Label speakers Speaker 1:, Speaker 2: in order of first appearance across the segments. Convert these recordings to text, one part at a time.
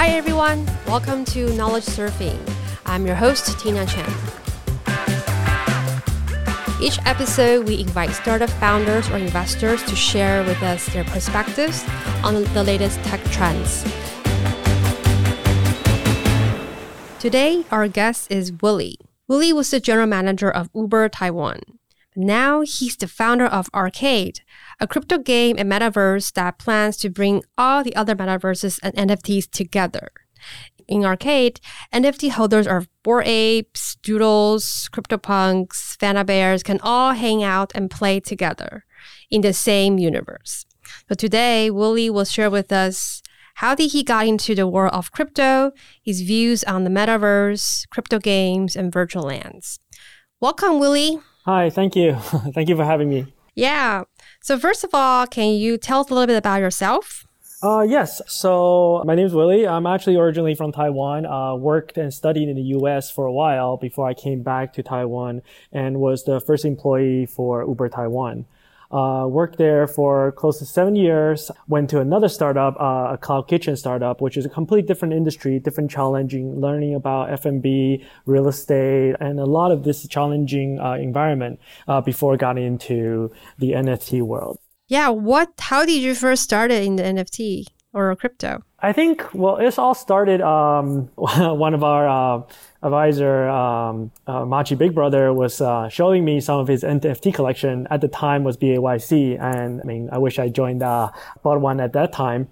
Speaker 1: Hi everyone, welcome to Knowledge Surfing. I'm your host, Tina Chen. Each episode, we invite startup founders or investors to share with us their perspectives on the latest tech trends. Today, our guest is Willy. Willy was the general manager of Uber Taiwan. Now he's the founder of Arcade, a crypto game and metaverse that plans to bring all the other metaverses and NFTs together. In Arcade, NFT holders of Bored Apes, Doodles, CryptoPunks, Fanta Bears can all hang out and play together in the same universe. So today, Willy will share with us how did he got into the world of crypto, his views on the metaverse, crypto games, and virtual lands. Welcome, Willy.
Speaker 2: Hi, thank you. thank you for having me.
Speaker 1: Yeah. So first of all, can you tell us a little bit about yourself?
Speaker 2: Uh, yes. So my name is Willy. I'm actually originally from Taiwan. Uh, worked and studied in the U.S. for a while before I came back to Taiwan and was the first employee for Uber Taiwan. Uh, worked there for close to seven years. Went to another startup, uh, a cloud kitchen startup, which is a complete different industry, different challenging, learning about F&B, real estate, and a lot of this challenging uh, environment uh, before got into the NFT world.
Speaker 1: Yeah, what? How did you first start it in the NFT or crypto?
Speaker 2: I think well, it's all started. Um, one of our uh, advisor, um, uh, Machi Big Brother, was uh, showing me some of his NFT collection. At the time, was BAYC, and I mean, I wish I joined uh, bought one at that time.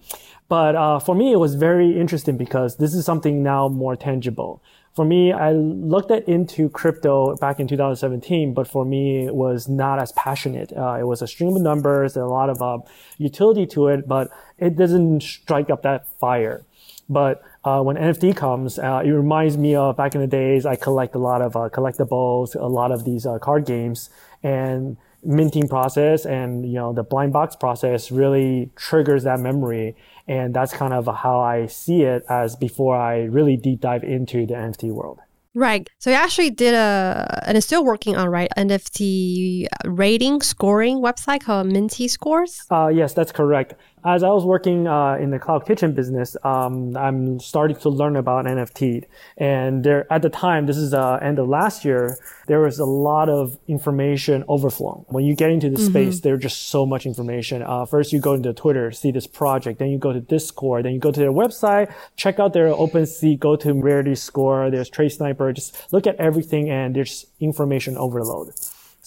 Speaker 2: But uh, for me, it was very interesting because this is something now more tangible for me, I looked at into crypto back in 2017, but for me, it was not as passionate. Uh, it was a stream of numbers, and a lot of uh, utility to it, but it doesn't strike up that fire. But uh, when NFT comes, uh, it reminds me of back in the days. I collect a lot of uh, collectibles, a lot of these uh, card games, and minting process and you know the blind box process really triggers that memory and that's kind of how I see it as before I really deep dive into the NFT world.
Speaker 1: Right. So you actually did a, and it's still working on, right, NFT rating scoring website called Minty Scores?
Speaker 2: Uh, yes, that's correct as I was working uh, in the cloud kitchen business, um, I'm starting to learn about NFT. And there, at the time, this is uh, end of last year, there was a lot of information overflow. When you get into the mm-hmm. space, there's just so much information. Uh, first, you go into Twitter, see this project, then you go to Discord, then you go to their website, check out their OpenSea, go to Rarity Score, there's Trait Sniper, just look at everything, and there's information overload.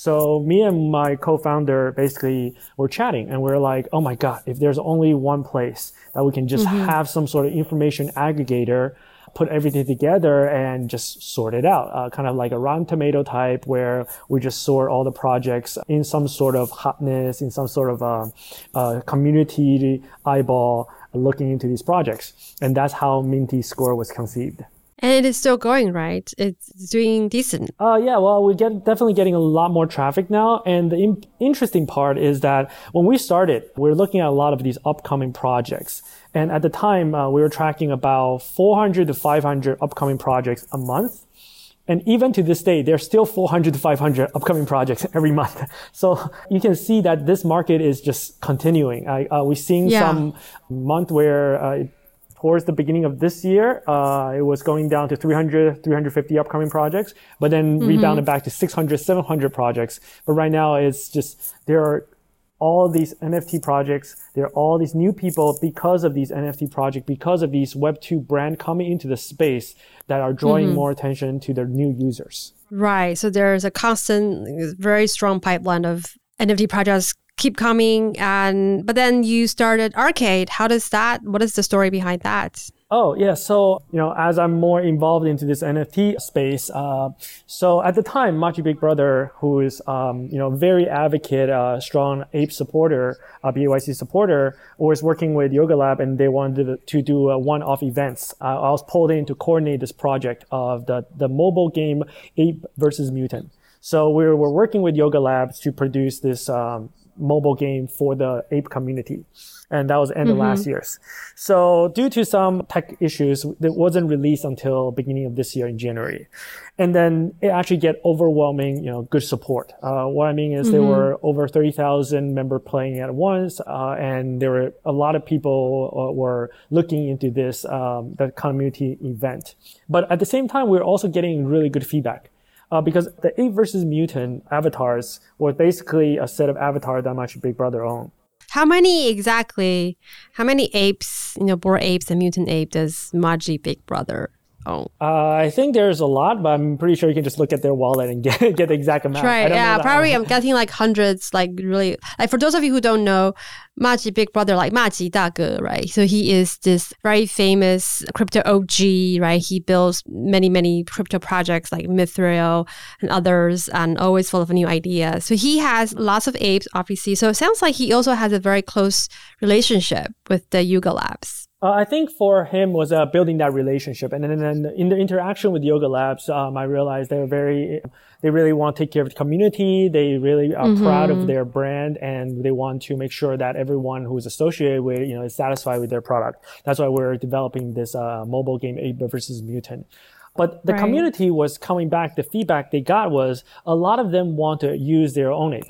Speaker 2: So me and my co-founder basically were chatting and we are like, oh my God, if there's only one place that we can just mm-hmm. have some sort of information aggregator, put everything together and just sort it out, uh, kind of like a Rotten Tomato type where we just sort all the projects in some sort of hotness, in some sort of uh, uh, community eyeball looking into these projects. And that's how Minty Score was conceived.
Speaker 1: And it is still going, right? It's doing decent.
Speaker 2: Uh, yeah, well, we're get, definitely getting a lot more traffic now. And the in- interesting part is that when we started, we are looking at a lot of these upcoming projects. And at the time, uh, we were tracking about 400 to 500 upcoming projects a month. And even to this day, there's still 400 to 500 upcoming projects every month. So you can see that this market is just continuing. uh, we're seeing yeah. some month where uh, towards the beginning of this year, uh, it was going down to 300, 350 upcoming projects, but then mm-hmm. rebounded back to 600, 700 projects. But right now it's just, there are all these NFT projects. There are all these new people because of these NFT projects, because of these Web2 brand coming into the space that are drawing mm-hmm. more attention to their new users.
Speaker 1: Right. So there's a constant, very strong pipeline of NFT projects keep coming and but then you started arcade. How does that what is the story behind that?
Speaker 2: Oh yeah so you know as i'm more involved into this nft space uh, so at the time machi big brother who is um, you know very advocate uh, strong ape supporter uh, byc supporter was working with Yuga Lab and they wanted to, do one-off events. Uh, i was pulled in to coordinate this project of the, the mobile game ape versus mutant. So we were working with Yuga Labs to produce this um, mobile game for the ape community. And that was end
Speaker 1: Mm-hmm.
Speaker 2: of last year's. So due to some tech issues, it wasn't released until beginning of this year in January. And then it actually get overwhelming, you know, good support. Uh, what I mean is there were over 30,000 member playing at once. Uh, and there were a lot of people uh, were looking into this, um, the community event. But at the same time, we we're also getting really good feedback. Uh, because the ape versus mutant avatars were basically a set of avatars that Machi Big Brother owned.
Speaker 1: How many exactly? How many apes, you know, Bored Apes and mutant ape does Machi Big Brother own?
Speaker 2: Uh, I think there's a lot, but I'm pretty sure you can just look at their wallet and get get the exact amount. I
Speaker 1: Right. Yeah. Probably I'm getting like hundreds, like really like for those of you who don't know, Machi Big Brother, like Maji 大哥, right? So he is this very famous crypto OG, right? He builds many, many crypto projects like Mithril and others and always full of new ideas. So he has lots of apes, obviously. So it sounds like he also has a very close relationship with the Yuga Labs.
Speaker 2: Uh, I think for him was uh, building that relationship, and then, in the interaction with Yuga Labs, um, I realized they're very, they really want to take care of the community. They really are proud of their brand, and they want to make sure that everyone who is associated with, you know, is satisfied with their product. That's why we're developing this uh, mobile game Ape versus Mutant. But the
Speaker 1: Right.
Speaker 2: community was coming back. The feedback they got was a lot of them want to use their own ape.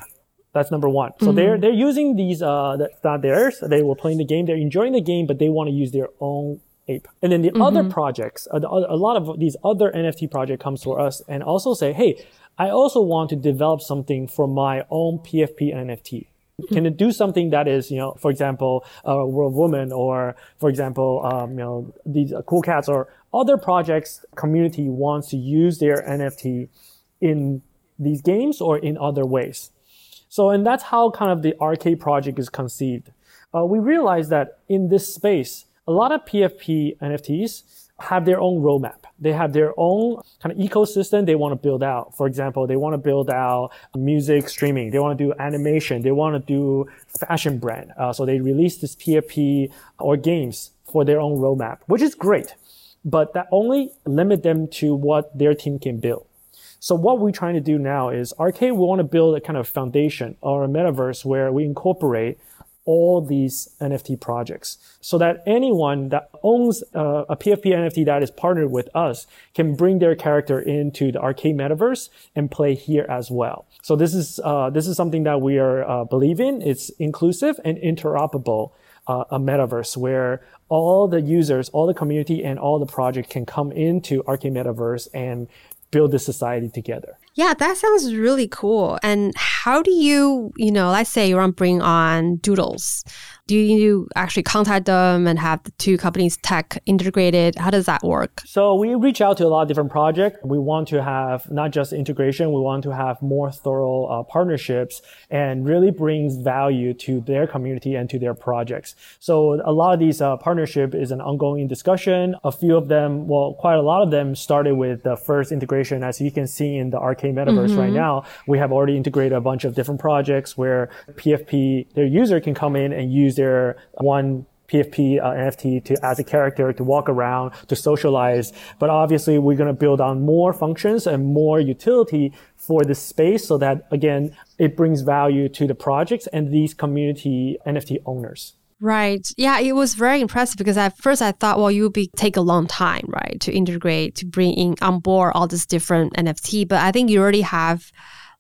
Speaker 2: That's number one. So they're they're using these uh that's not theirs. They were playing the game. They're enjoying the game, but they want to use their own ape. And then the other projects, uh, the, a lot of these other NFT project comes to us and also say, hey, I also want to develop something for my own PFP NFT. Can it do something that is, you know, for example, uh, World Woman, or for example, um, you know, these uh, cool cats, or other projects community wants to use their NFT in these games or in other ways. So, and that's how kind of the arcade project is conceived. Uh, we realize that in this space, a lot of PFP NFTs have their own roadmap. They have their own kind of ecosystem they want to build out. For example, they want to build out music streaming. They want to do animation. They want to do fashion brand. Uh, so they release this PFP or games for their own roadmap, which is great. But that only limit them to what their team can build. So what we're trying to do now is Arcade, we want to build a kind of foundation or a metaverse where we incorporate all these NFT projects so that anyone that owns uh, a PFP NFT that is partnered with us can bring their character into the arcade metaverse and play here as well. So this is, uh, this is something that we are uh, believe in. It's inclusive and interoperable. Uh, a metaverse where all the users, all the community, and all the project can come into Arcade Metaverse and build this society together.
Speaker 1: Yeah, that sounds really cool. And how do you, you know, let's say you want to bring on Doodles. Do you actually contact them and have the two companies' tech integrated? How does that work?
Speaker 2: So we reach out to a lot of different projects. We want to have not just integration, we want to have more thorough uh, partnerships and really brings value to their community and to their projects. So a lot of these uh, partnership is an ongoing discussion. A few of them, well, quite a lot of them started with the first integration. As you can see in the metaverse right now, we have already integrated a bunch of different projects where PFP, their user can come in and use their one PFP uh, NFT to as a character to walk around to socialize. But obviously, we're going to build on more functions and more utility for this space, so that again, it brings value to the projects and these community NFT owners.
Speaker 1: Right. Yeah, it was very impressive because at first I thought, well, you would be take a long time, right, to integrate, to bring in on board all this different NFT. But I think you already have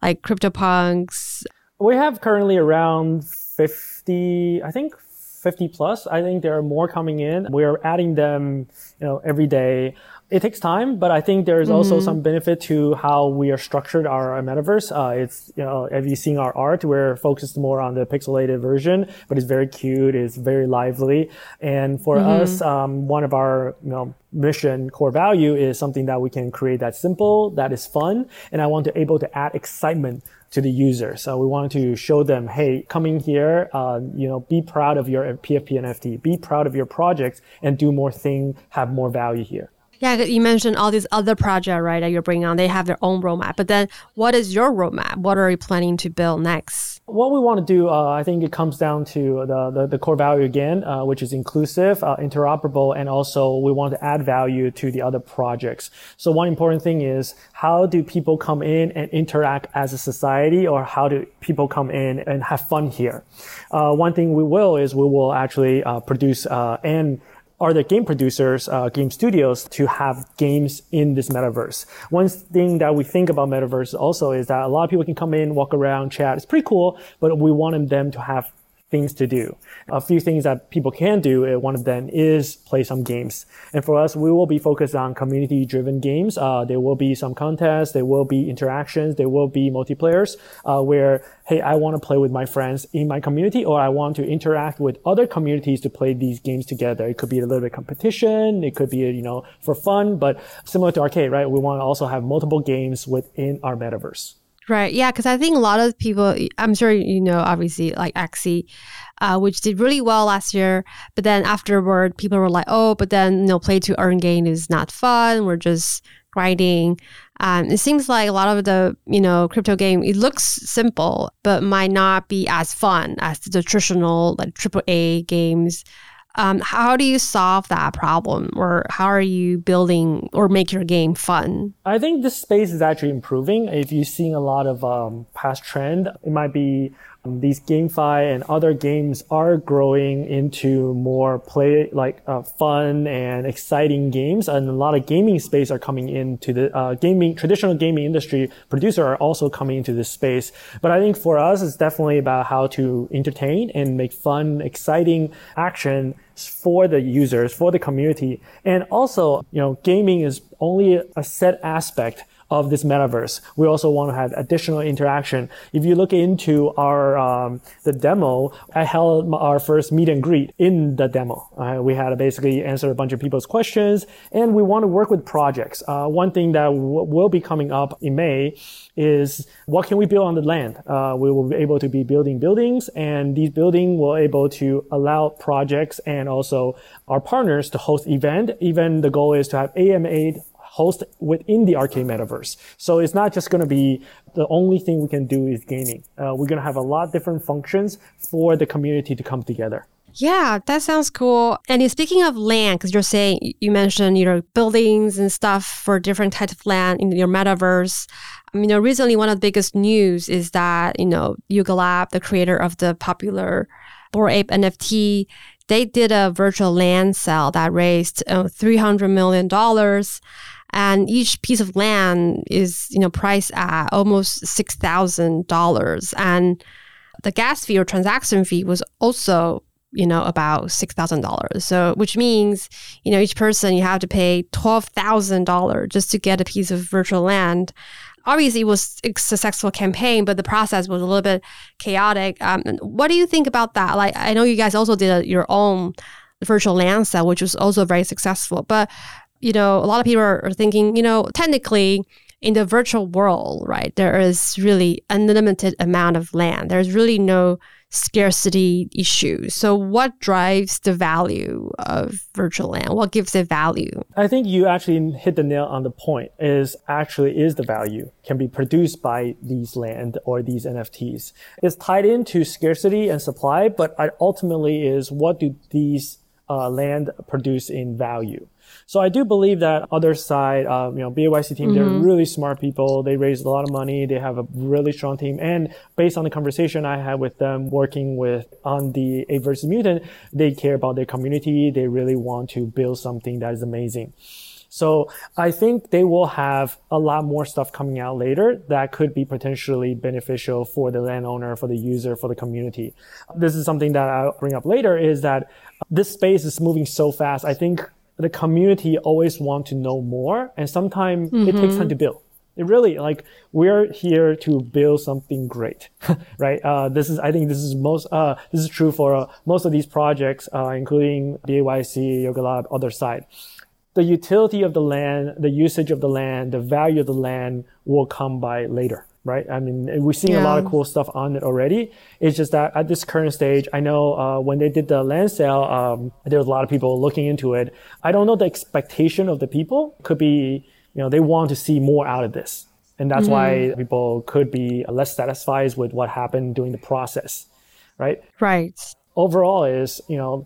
Speaker 1: like CryptoPunks.
Speaker 2: We have currently around 50, I think 50 plus. I think there are more coming in. We're adding them, you know, every day. It takes time, but I think there is also some benefit to how we are structured our metaverse. Uh, it's, you know, have you seen our art? We're focused more on the pixelated version, but it's very cute. It's very lively. And for us, um, one of our, you know, mission core value is something that we can create that simple, that is fun. And I want to able to add excitement to the user. So we wanted to show them, hey, coming here, uh, you know, be proud of your PFP NFT, be proud of your projects and do more thing, have more value here.
Speaker 1: Yeah, you mentioned all these other projects, right, that you're bringing on. They have their own roadmap. But then what is your roadmap? What are you planning to build next?
Speaker 2: What we want to do, uh, I think it comes down to the, the, the core value again, uh, which is inclusive, uh, interoperable, and also we want to add value to the other projects. So one important thing is how do people come in and interact as a society or how do people come in and have fun here? Uh, one thing we will is we will actually uh, produce uh, and are the game producers, uh, game studios to have games in this metaverse. One thing that we think about metaverse also is that a lot of people can come in, walk around, chat. It's pretty cool, but we want them to have things to do. A few things that people can do, uh, one of them is play some games. And for us, we will be focused on community driven games. Uh, there will be some contests, there will be interactions, there will be multiplayers, uh, where, hey, I want to play with my friends in my community or I want to interact with other communities to play these games together. It could be a little bit competition. It could be, you know, for fun, but similar to arcade, right? We want to also have multiple games within our metaverse.
Speaker 1: Right. Yeah. Because I think a lot of people, I'm sure you know, obviously, like Axie, uh, which did really well last year. But then afterward, people were like, oh, but then, you know, play to earn gain is not fun. We're just grinding. Um, it seems like a lot of the, you know, crypto game, it looks simple, but might not be as fun as the traditional, like AAA games. Um, how do you solve that problem, or how are you building or make your game fun?
Speaker 2: I think this space is actually improving. If you're seeing a lot of um, past trend, it might be these GameFi and other games are growing into more play like uh, fun and exciting games, and a lot of gaming space are coming into the uh, gaming traditional gaming industry. Producer are also coming into this space, but I think for us, it's definitely about how to entertain and make fun, exciting action for the users, for the community, and also you know gaming is only a set aspect of this metaverse. We also want to have additional interaction. If you look into our um, the demo, I held our first meet and greet in the demo. Uh, we had to basically answer a bunch of people's questions, and we want to work with projects. Uh, one thing that w- will be coming up in May is what can we build on the land? Uh, we will be able to be building buildings, and these buildings will able to allow projects and also our partners to host event. Even the goal is to have AMA host within the arcade metaverse. So it's not just going to be the only thing we can do is gaming. Uh, we're going to have a lot different functions for the community to come together.
Speaker 1: Yeah, that sounds cool. And speaking of land, because you're saying you mentioned you know buildings and stuff for different types of land in your metaverse. I mean, you know, recently one of the biggest news is that you know Yuga Lab, the creator of the popular Bored Ape NFT, they did a virtual land sale that raised uh, three hundred million dollars and each piece of land is you know priced at almost six thousand dollars, and the gas fee or transaction fee was also you know about six thousand dollars. So which means you know each person you have to pay twelve thousand dollars just to get a piece of virtual land. Obviously, it was a successful campaign, but the process was a little bit chaotic. Um, what do you think about that? Like, I know you guys also did a, your own virtual land sale, which was also very successful. But you know, a lot of people are, thinking, you know, technically in the virtual world, right, there is really unlimited amount of land. There's really no scarcity issue. So what drives the value of virtual land? What gives it value?
Speaker 2: I think you actually hit the nail on the point is actually is the value can be produced by these land or these NFTs. It's tied into scarcity and supply, but ultimately is what do these uh, land produce in value? So I do believe that Otherside, um, you know, BAYC team, mm-hmm. they're really smart people. They raised a lot of money. They have a really strong team. And based on the conversation I had with them working with on the Ape versus Mutant, they care about their community. They really want to build something that is amazing. So I think they will have a lot more stuff coming out later that could be potentially beneficial for the landowner, for the user, for the community. This is something that I'll bring up later is that this space is moving so fast. I think the community always want to know more and sometimes mm-hmm. it takes time to build. It really like we're here to build something great right? Uh, this is i think this is most uh, this is true for uh, most of these projects uh, including BAYC Yuga Lab other side. The utility of the land the usage of the land the value of the land will come by later right? I mean, we're seeing yeah. a lot of cool stuff on it already. It's just that at this current stage, I know uh, when they did the land sale, um, there was a lot of people looking into it. I don't know the expectation of the people. Could be, you know, they want to see more out of this. And that's mm-hmm. why people could be less satisfied with what happened during the process, right?
Speaker 1: Right.
Speaker 2: Overall is, you know,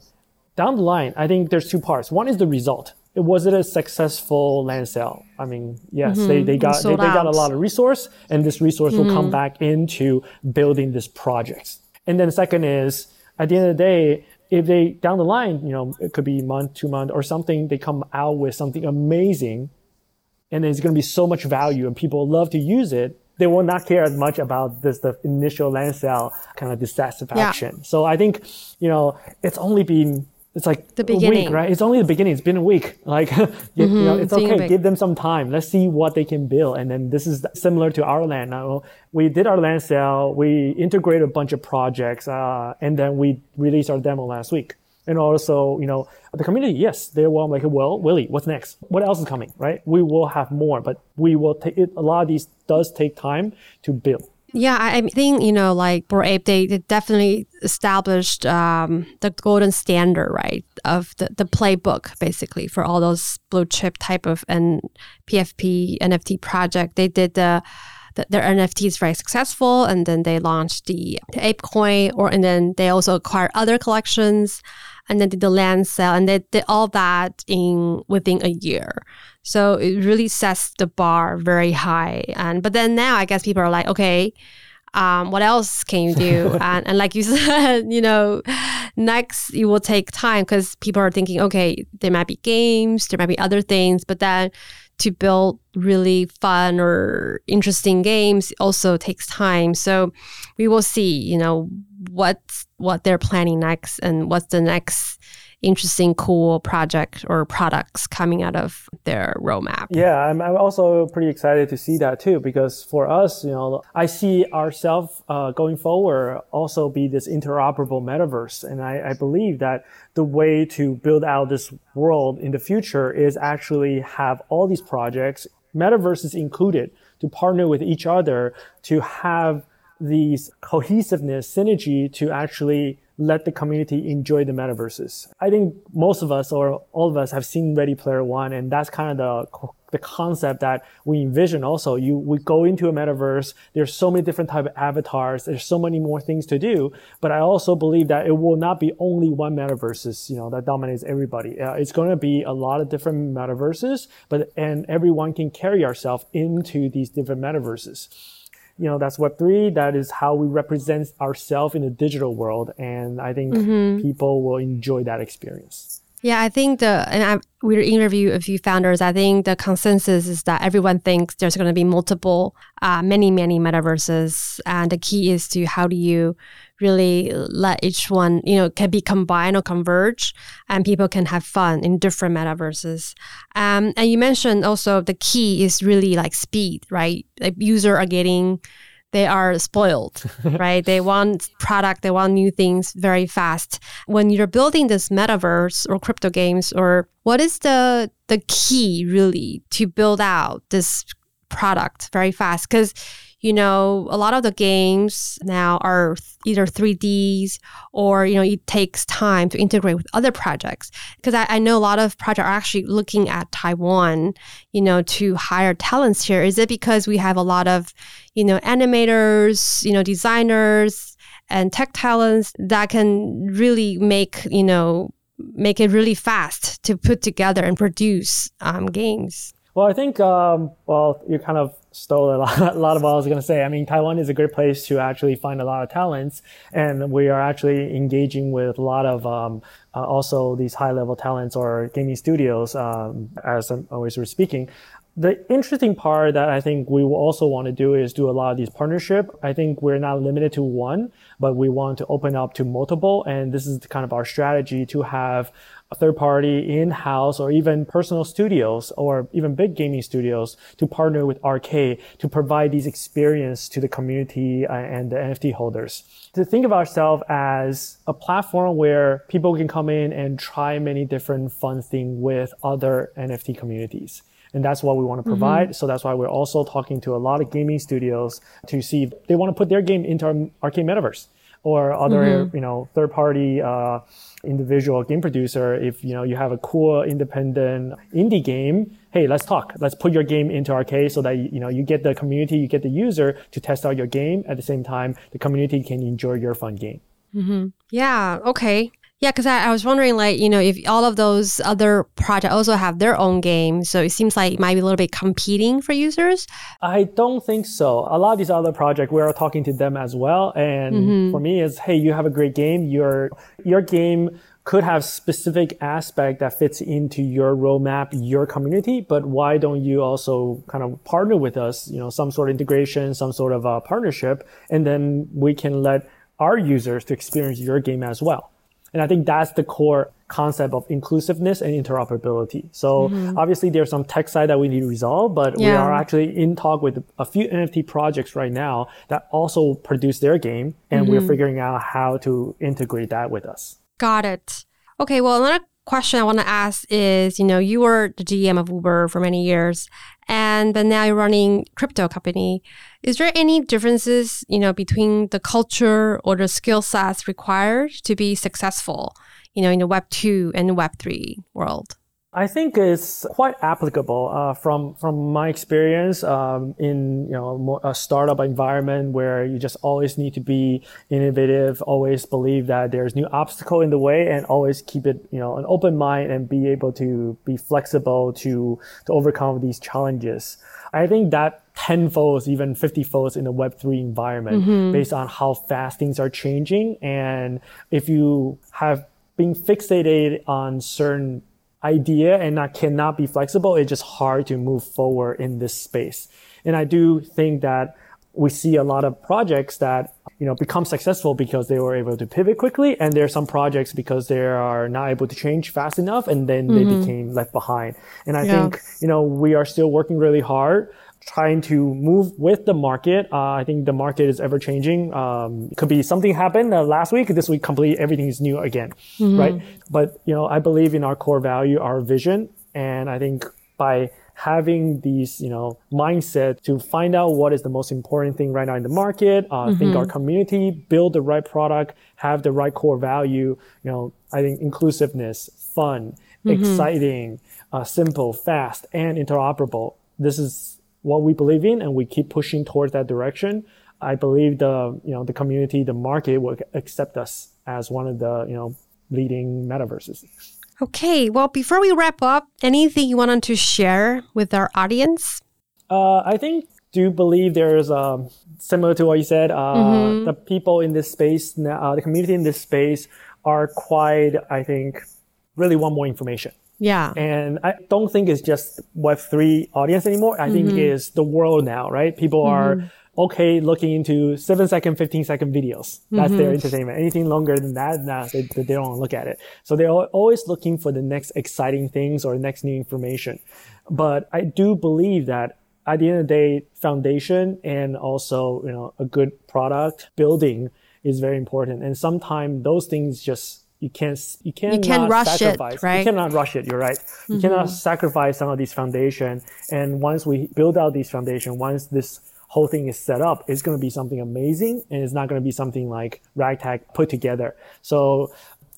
Speaker 2: down the line, I think there's two parts. One is the result was it a successful land sale? I mean, yes, mm-hmm. they, they got they, they, got a lot of resource, and this resource mm-hmm. will come mm-hmm. back into building this project. And then second is at the end of the day, if they down the line, you know, it could be month, two month, or something, they come out with something amazing, and there's going to be so much value, and people love to use it. They will not care as much about this the initial land sale kind of dissatisfaction. Yeah. So I think you know it's only been it's like
Speaker 1: the beginning,
Speaker 2: week, right? It's only the beginning. It's been a week. Like, you, mm-hmm. you know, it's okay. Give them some time. Let's see what they can build. And then this is similar to our land. Now, we did our land sale. We integrated a bunch of projects, uh, and then we released our demo last week. And also, you know, the community, yes, they're well, like, well, Willy, what's next? What else is coming, right? We will have more, but we will take it. A lot of these does take time to build.
Speaker 1: Yeah, I think you know, like for Ape, they, they definitely established um, the golden standard, right, of the, the playbook basically for all those blue chip type of and PFP NFT project. They did the, the their NFT is very successful, and then they launched the, the Ape Coin, or and then they also acquired other collections, and then did the land sale, and they did all that in within a year. So it really sets the bar very high. And but then now I guess people are like, okay, um, what else can you do? and, and like you said, you know, next it will take time because people are thinking, okay, there might be games, there might be other things, but then to build really fun or interesting games also takes time. So we will see, you know, what what they're planning next and what's the next interesting, cool project or products coming out of their roadmap.
Speaker 2: Yeah, I'm, I'm also pretty excited to see that too, because for us, you know, I see ourselves uh, going forward also be this interoperable metaverse. And I, I believe that the way to build out this world in the future is actually have all these projects, metaverses included, to partner with each other to have these cohesiveness, synergy to actually let the community enjoy the metaverses. I think most of us or all of us have seen Ready Player One, and that's kind of the the concept that we envision. Also, you we go into a metaverse. There's so many different type of avatars. There's so many more things to do. But I also believe that it will not be only one metaverses, you know, that dominates everybody. Uh, it's going to be a lot of different metaverses, but and everyone can carry ourselves into these different metaverses you know that's web 3 that is how we represent ourselves in the digital world. And i think mm-hmm. people will enjoy that experience
Speaker 1: yeah i think the and I, we interviewed a few founders i think the consensus is that everyone thinks there's going to be multiple uh, many many metaverses and the key is to how do you really let each one, you know, can be combined or converge and people can have fun in different metaverses. Um, and you mentioned also the key is really like speed, right? Like user are getting, they are spoiled, right? They want product, they want new things very fast. When you're building this metaverse or crypto games, or what is the the key really to build out this product very fast? Because you know, a lot of the games now are either 3Ds or, you know, it takes time to integrate with other projects. Because I, I, know a lot of projects are actually looking at Taiwan, you know, to hire talents here. Is it because we have a lot of, you know, animators, you know, designers and tech talents that can really make, you know, make it really fast to put together and produce um, games?
Speaker 2: Well, I think, um, well, you kind of stole a lot, a lot of what I was going to say. I mean, Taiwan is a great place to actually find a lot of talents, and we are actually engaging with a lot of um, uh, also these high level talents or gaming studios, um, as always we're speaking. The interesting part that I think we will also want to do is do a lot of these partnership. I think we're not limited to one, but we want to open up to multiple. And this is kind of our strategy to have third party in-house or even personal studios or even big gaming studios to partner with Arcade to provide these experience to the community uh, and the NFT holders. To think of ourselves as a platform where people can come in and try many different fun things with other NFT communities. And that's what we want to provide. Mm-hmm. So that's why we're also talking to a lot of gaming studios to see if they want to put their game into our arcade metaverse or other, mm-hmm. you know, third party, uh, individual game producer. If, you know, you have a cool independent indie game, hey, let's talk. Let's put your game into arcade so that, you know, you get the community, you get the user to test out your game. At the same time, the community can enjoy your fun game.
Speaker 1: Mm-hmm. Yeah. Okay. Yeah, because I, I, was wondering, like, you know, if all of those other projects also have their own game, so it seems like it might be a little bit competing for users.
Speaker 2: I don't think so. A lot of these other projects, we are talking to them as well, and mm-hmm. for me, it's hey, you have a great game. Your your game could have specific aspect that fits into your roadmap, your community, but why don't you also kind of partner with us? You know, some sort of integration, some sort of a partnership, and then we can let our users to experience your game as well. And I think that's the core concept of inclusiveness and interoperability. So mm-hmm. obviously there's some tech side that we need to resolve, but yeah. we are actually in talk with a few NFT projects right now that also produce their game and mm-hmm. we're figuring out how to integrate that with us.
Speaker 1: Got it. Okay, well another question I want to ask is, you know, you were the GM of Uber for many years and but now you're running crypto company. Is there any differences, you know, between the culture or the skill sets required to be successful, you know, in the Web two and Web three world?
Speaker 2: I think it's quite applicable uh, from from my experience um, in you know a startup environment where you just always need to be innovative, always believe that there's new obstacle in the way, and always keep it you know an open mind and be able to be flexible to to overcome these challenges. I think that tenfold, even 50 folds in the Web3 environment mm-hmm. based on how fast things are changing. And if you have been fixated on certain idea and that cannot be flexible, it's just hard to move forward in this space. And I do think that we see a lot of projects that you know become successful because they were able to pivot quickly and there are some projects because they are not able to change fast enough and then mm-hmm. they became left behind and i yeah. think you know we are still working really hard trying to move with the market. Uh, I think the market is ever changing. Um, it could be something happened uh, last week. This week, completely everything is new again, mm-hmm. right? But you know, I believe in our core value, our vision, and I think by having these, you know, mindset to find out what is the most important thing right now in the market, uh, mm-hmm. think our community, build the right product, have the right core value. You know, I think inclusiveness, fun, mm-hmm. exciting, uh, simple, fast, and interoperable. This is what we believe in and we keep pushing towards that direction, I believe the, you know, the community, the market will accept us as one of the, you know, leading metaverses.
Speaker 1: Okay. Well, before we wrap up, anything you wanted to share with our audience?
Speaker 2: Uh, I think do believe there's um, similar to what you said. Uh, mm-hmm. The people in this space, uh, the community in this space, are quite, I think, really want more information.
Speaker 1: Yeah.
Speaker 2: And I don't think it's just Web3 audience anymore. I think mm-hmm. it's the world now, right? People mm-hmm. are okay looking into seven second, 15 second videos. That's mm-hmm. their entertainment. Anything longer than that, nah, they, they don't want to look at it. So they're always looking for the next exciting things or next new information. But I do believe that at the end of the day, foundation and also, you know, a good product building is very important. And sometimes those things just you can't you can't
Speaker 1: you can rush
Speaker 2: sacrifice.
Speaker 1: it, right?
Speaker 2: You cannot rush it. You're right. You mm-hmm. cannot sacrifice some of these foundation. And once we build out these foundation, once this whole thing is set up, it's going to be something amazing, and it's not going to be something like ragtag put together. So.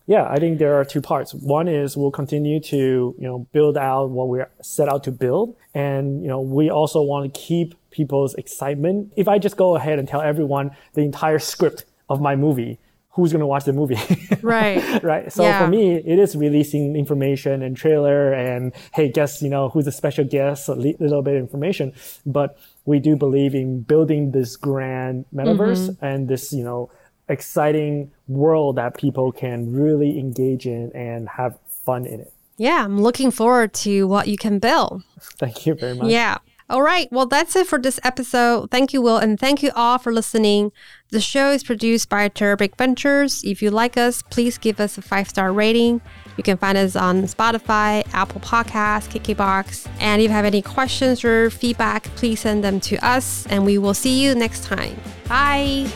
Speaker 2: Yeah, I think there are two parts. One is we'll continue to, you know, build out what we're set out to build. And, you know, we also want to keep people's excitement. If I just go ahead and tell everyone the entire script of my movie, who's going to watch the movie.
Speaker 1: right.
Speaker 2: right. So yeah. for me, it is releasing information and trailer and, hey, guess, you know, who's a special guest, a little bit of information. But we do believe in building this grand metaverse mm-hmm. and this, you know, exciting world that people can really engage in and have fun in it.
Speaker 1: Yeah, I'm looking forward to what you can build.
Speaker 2: Thank you very much.
Speaker 1: Yeah. All right. Well, that's it for this episode. Thank you, Will, and thank you all for listening. The show is produced by Terrific Ventures. If you like us, please give us a five star rating. You can find us on Spotify, Apple Podcasts, KKBox. And if you have any questions or feedback, please send them to us, and we will see you next time. Bye.